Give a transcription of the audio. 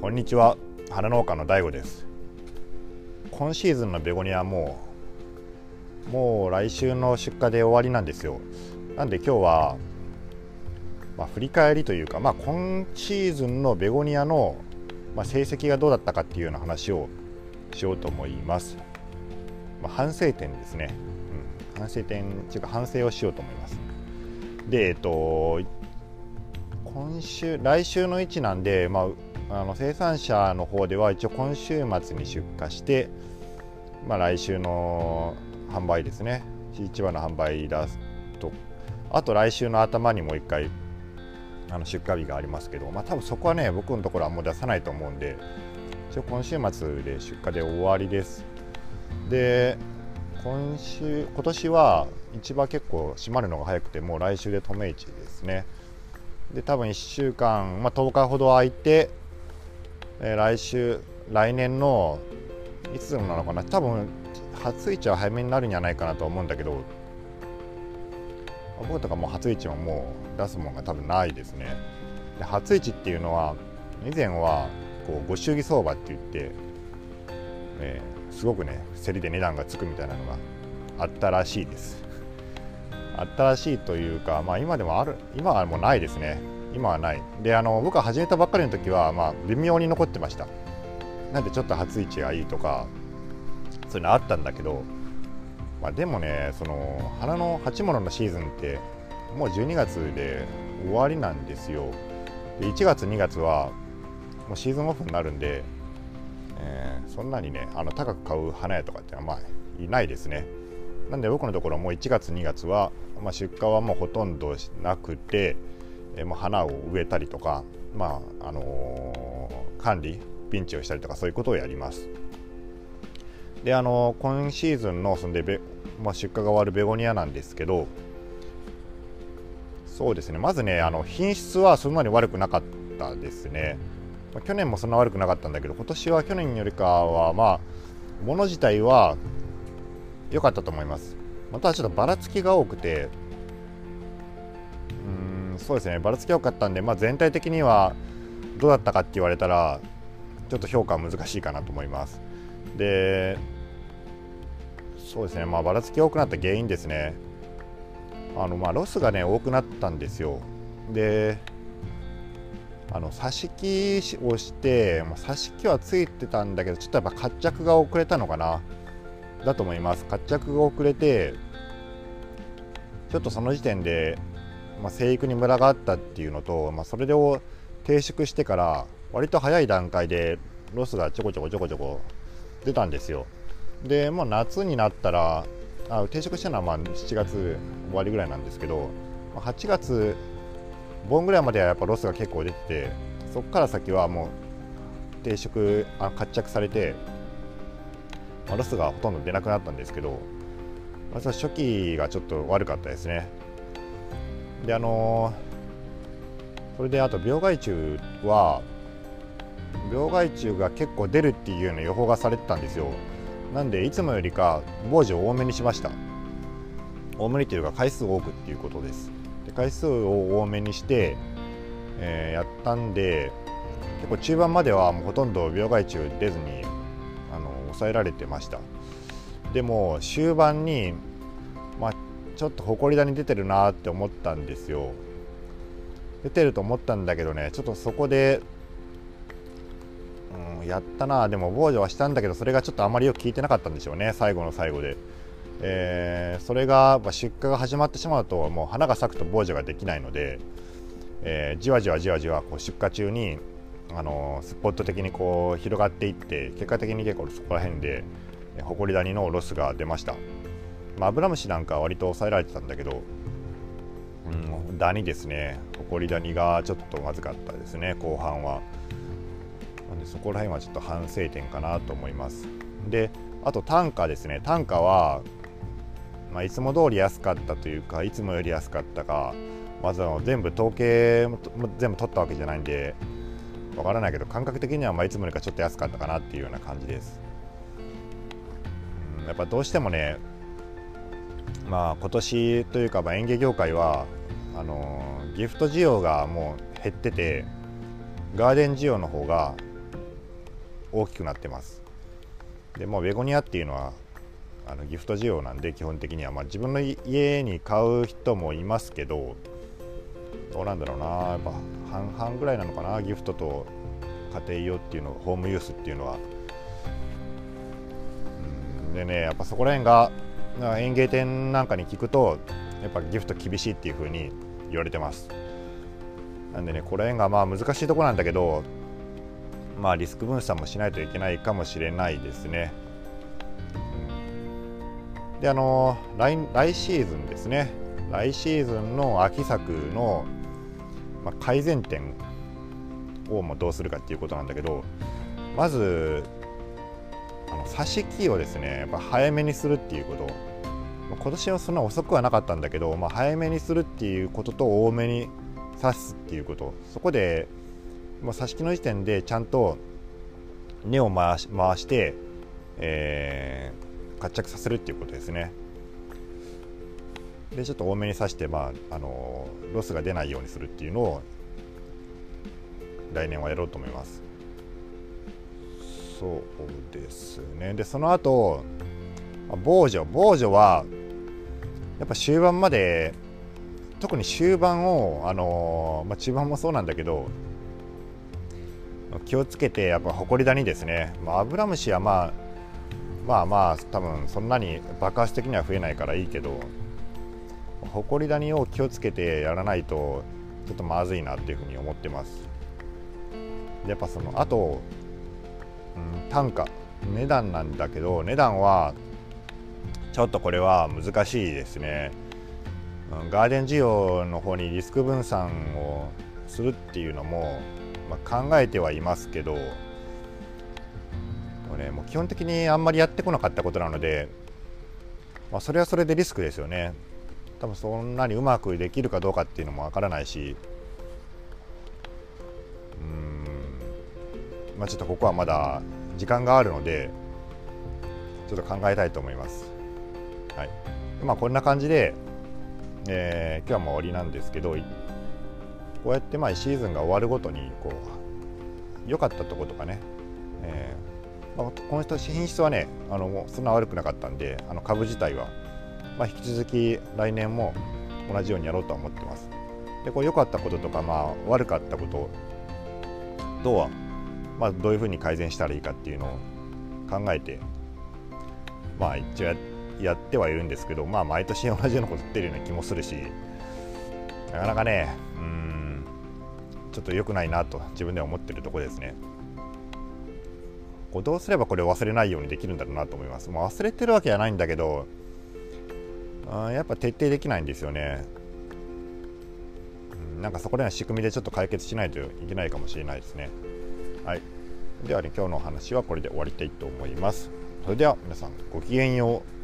こんにちは。花農家の DAIGO です。今シーズンのベゴニアはもうもう来週の出荷で終わりなんですよ。なんで今日は、まあ、振り返りというか、まあ、今シーズンのベゴニアの、まあ、成績がどうだったかっていうような話をしようと思います、まあ、反省点ですね、うん、反省点っていうか反省をしようと思います。でえっと今週来週の位置なんで、まあ、あの生産者の方では一応今週末に出荷して、まあ、来週の販売ですね。市場の販売出すとあと来週の頭にもう一回あの出荷日がありますけど、まあ、多分そこはね僕のところはもう出さないと思うんで一応今週末で出荷で終わりです。で今週今年は市場結構閉まるのが早くてもう来週で止め市ですね。で多分1週間、まあ、10日ほど空いて、えー、来週来年のいつなのかな？多分初市は早めになるんじゃないかなと思うんだけど僕とかも初市はもう出すものが多分ないですね。で初市っていうのは以前はこうご祝儀相場って言って、えー、すごくね競りで値段がつくみたいなのがあったらしいです。あったらしいというか、まあ、今でもある今はもうないですね。今はない。であの僕が始めたばっかりの時は、まあ、微妙に残ってました。なんでちょっと初市がいいとかそういうのあったんだけど、まあ、でもねその花の鉢物のシーズンってもう12月で終わりなんですよ。で1月2月はもうシーズンオフになるんで、えー、そんなにねあの高く買う花屋とかってのはまあいないですね。なんで僕のところもう1月2月は、まあ、出荷はもうほとんどなくて、えー、も花を植えたりとか、まああのー、管理ピンチをしたりとかそういうことをやります。であのー、今シーズンのそんでべ、まあ、出荷が終わるベゴニアなんですけどそうですねまずねあの品質はそんなに悪くなかったですね、まあ、去年もそんな悪くなかったんだけど今年は去年よりかはまあ物自体は良かったと思いますまたちょっとばらつきが多くてそうですね。ばらつき多かったんで、まあ、全体的にはどうだったかって言われたらちょっと評価は難しいかなと思います。でそうですね。まあばらつき多くなった原因ですね。あのまあロスがね多くなったんですよ。であの挿し木をして、まあ、挿し木はついてたんだけどちょっとやっぱ活着が遅れたのかなだと思います。活着が遅れてちょっとその時点で、まあ、生育にムラがあったっていうのと、まあ、それを停粛してから割と早い段階でロスがちょこちょこちょこちょこ出たんですよでもう夏になったらあ定植したのはまあ7月終わりぐらいなんですけど8月盆ぐらいまではやっぱロスが結構出ててそこから先はもう定植あ活着されてまあ、ロスがほとんど出なくなったんですけど、まずは初期がちょっと悪かったですね。で、あのー、それであと病害虫は、病害虫が結構出るっていうような予報がされてたんですよ。なんで、いつもよりか防除を多めにしました。多めにというか回数多くっていうことです。で回数を多めにして、えー、やったんで、結構中盤まではもうほとんど病害虫出ずにあの抑えられてましたでも終盤に、まあ、ちょっと埃谷出てるなって思ったんですよ。出てると思ったんだけどねちょっとそこで、うん、やったな。でも防除はしたんだけどそれがちょっとあまりよく効いてなかったんでしょうね。最後の最後で、えー、それが出荷が始まってしまうともう花が咲くと防除ができないので、えー、じわじわじわじわこう出荷中にあのスポット的にこう広がっていって結果的に結構そこら辺でホコリダニのロスが出ました、まあ、アブラムシなんかは割と抑えられてたんだけど、うん、ダニですね。ホコリダニがちょっとまずかったですね後半は。なんでそこら辺はちょっと反省点かなと思います。であと単価ですね。単価は、まあ、いつも通り安かったというかいつもより安かったかまずは全部統計も全部取ったわけじゃないんでわからないけど感覚的にはまあいつもよりかちょっと安かったかなっていうような感じです。うん、やっぱどうしてもねまあ今年というかまあ園芸業界はあのギフト需要がもう減っててガーデン需要の方が大きくなってます。でもうベゴニアっていうのはあのギフト需要なんで基本的には、まあ、自分の家に買う人もいますけどどうなんだろうなやっぱ半々ぐらいなのかなギフトと家庭用っていうのホームユースっていうのは。でねやっぱそこら辺が園芸店なんかに聞くとやっぱギフト厳しいっていう風に言われてます。なんでねこの辺がまあ難しいところなんだけどまあリスク分散もしないといけないかもしれないですね、であの来来シーズンですね。来シーズンの秋作の、まあ、改善点をもどうするかっていうことなんだけどまずあの挿し木をですねやっぱ早めにするっていうこと。今年はそんな遅くはなかったんだけど、まあ、早めにするっていうことと多めに刺すっていうこと。そこでもう挿し木の時点でちゃんと根を回し回して、えー、活着させるっていうことですね。でちょっと多めに刺して、まあ、あのロスが出ないようにするっていうのを来年はやろうと思います。そうですね。でその後防除。防除はやっぱ終盤まで特に終盤をあのまあ、中盤もそうなんだけど気をつけてやっぱ埃谷ですね、まあ、アブラムシはまあまあまあ多分そんなに爆発的には増えないからいいけど埃谷を気をつけてやらないとちょっとまずいなっていうふうに思ってます。やっぱそのあとうん、単価。値段なんだけど値段はちょっとこれは難しいですね、ガーデン需要の方にリスク分散をするっていうのも、まあ、考えてはいますけどこれもう基本的にあんまりやってこなかったことなので、まあ、それはそれでリスクですよね多分そんなにうまくできるかどうかっていうのもわからないしうんまあ、ちょっとここはまだ時間があるのでちょっと考えたいと思います。はい、まあこんな感じで、えー、今日はもう終わりなんですけどこうやってまあシーズンが終わるごとにこう良かったとことかね、えーまあ、この人品質はねあのそんな悪くなかったんであの株自体は、まあ、引き続き来年も同じようにやろうとは思ってます。でこう良かったこととか、まあ、悪かったこととはまあ、どういうふうに改善したらいいかっていうのを考えてまあ一応やってやってはいるんですけどまあ毎年同じようなこと言ってるような気もするしなかなかねうんちょっと良くないなと自分では思ってるところですね。こうどうすればこれを忘れないようにできるんだろうなと思います。もう忘れてるわけじゃないんだけどあやっぱ徹底できないんですよね。なんかそこでの仕組みでちょっと解決しないといけないかもしれないですね。はい、ではね今日のお話はこれで終わりたいと思いますそれでは皆さんごきげんよう